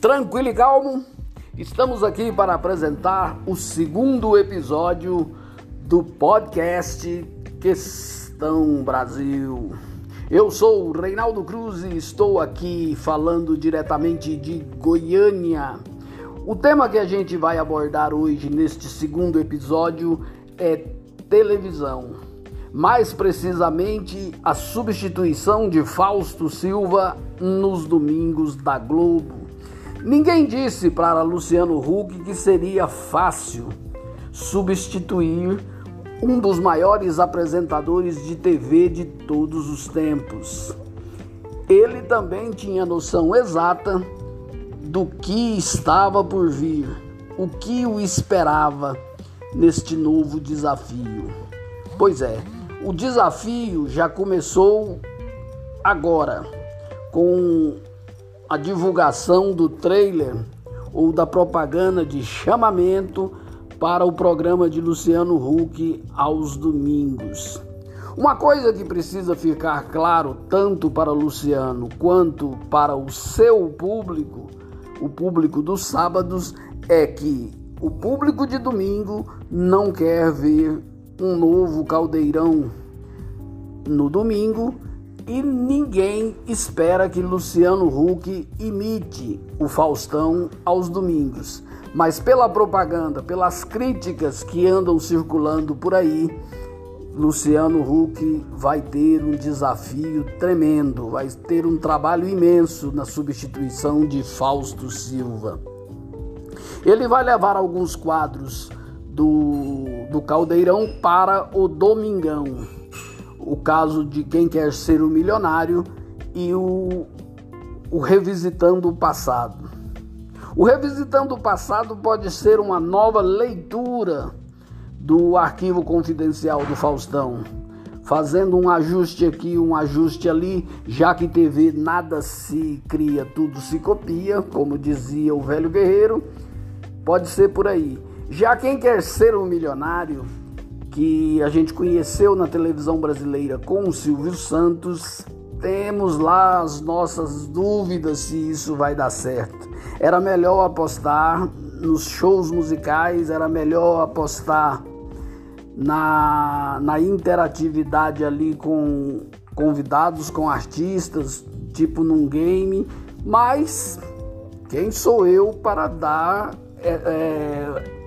Tranquilo e calmo? Estamos aqui para apresentar o segundo episódio do podcast Questão Brasil. Eu sou Reinaldo Cruz e estou aqui falando diretamente de Goiânia. O tema que a gente vai abordar hoje neste segundo episódio é televisão mais precisamente a substituição de Fausto Silva nos domingos da Globo. Ninguém disse para Luciano Huck que seria fácil substituir um dos maiores apresentadores de TV de todos os tempos. Ele também tinha noção exata do que estava por vir, o que o esperava neste novo desafio. Pois é, o desafio já começou agora com a divulgação do trailer ou da propaganda de chamamento para o programa de Luciano Huck aos domingos. Uma coisa que precisa ficar claro tanto para Luciano quanto para o seu público, o público dos sábados, é que o público de domingo não quer ver um novo caldeirão no domingo e ninguém espera que Luciano Huck imite o Faustão aos domingos. Mas pela propaganda, pelas críticas que andam circulando por aí, Luciano Huck vai ter um desafio tremendo, vai ter um trabalho imenso na substituição de Fausto Silva. Ele vai levar alguns quadros do, do Caldeirão para o Domingão. O caso de Quem Quer Ser o Milionário e o, o Revisitando o Passado. O Revisitando o Passado pode ser uma nova leitura do arquivo confidencial do Faustão, fazendo um ajuste aqui, um ajuste ali, já que TV nada se cria, tudo se copia, como dizia o velho guerreiro, pode ser por aí. Já quem quer ser um milionário, que a gente conheceu na televisão brasileira com o Silvio Santos, temos lá as nossas dúvidas se isso vai dar certo. Era melhor apostar nos shows musicais, era melhor apostar na, na interatividade ali com convidados, com artistas, tipo num game, mas quem sou eu para dar é, é,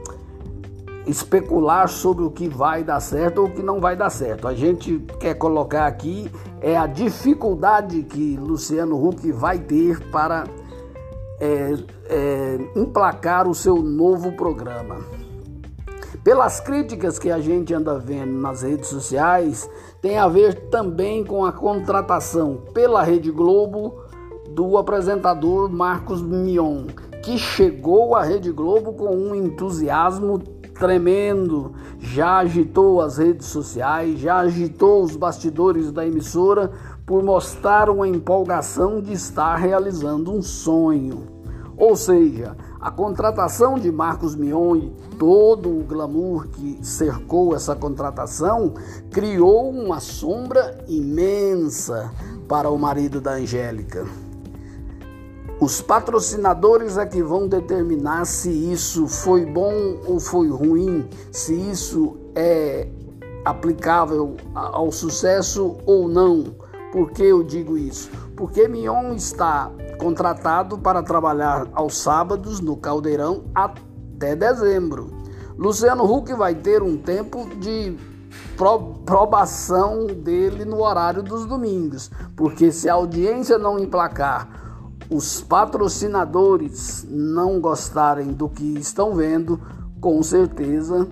especular sobre o que vai dar certo ou o que não vai dar certo. A gente quer colocar aqui é a dificuldade que Luciano Huck vai ter para é, é, emplacar o seu novo programa. Pelas críticas que a gente anda vendo nas redes sociais, tem a ver também com a contratação pela Rede Globo do apresentador Marcos Mion, que chegou à Rede Globo com um entusiasmo tremendo, já agitou as redes sociais, já agitou os bastidores da emissora por mostrar uma empolgação de estar realizando um sonho. Ou seja, a contratação de Marcos Mion e todo o glamour que cercou essa contratação criou uma sombra imensa para o marido da Angélica. Os patrocinadores é que vão determinar se isso foi bom ou foi ruim, se isso é aplicável ao sucesso ou não. Por que eu digo isso? Porque Mion está contratado para trabalhar aos sábados no Caldeirão até dezembro. Luciano Huck vai ter um tempo de probação dele no horário dos domingos, porque se a audiência não emplacar os patrocinadores não gostarem do que estão vendo, com certeza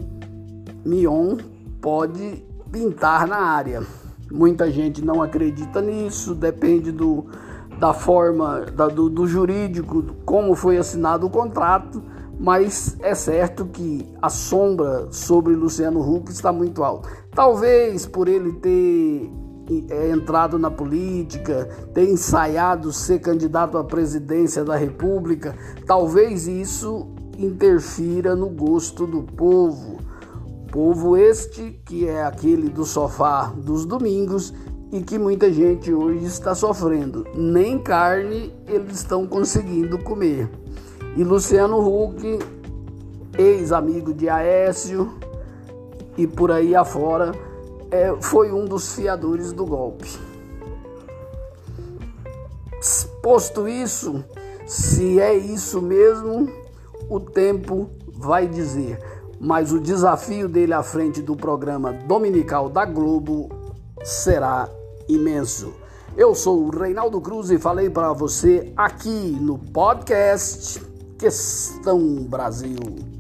Mion pode pintar na área. Muita gente não acredita nisso, depende do, da forma da, do, do jurídico, como foi assinado o contrato, mas é certo que a sombra sobre Luciano Huck está muito alta. Talvez por ele ter é, entrado na política, ter ensaiado ser candidato à presidência da República, talvez isso interfira no gosto do povo. Povo este que é aquele do sofá dos domingos e que muita gente hoje está sofrendo. Nem carne eles estão conseguindo comer. E Luciano Huck, ex-amigo de Aécio e por aí afora, é, foi um dos fiadores do golpe. Posto isso, se é isso mesmo, o tempo vai dizer. Mas o desafio dele à frente do programa dominical da Globo será imenso. Eu sou o Reinaldo Cruz e falei para você aqui no podcast Questão Brasil.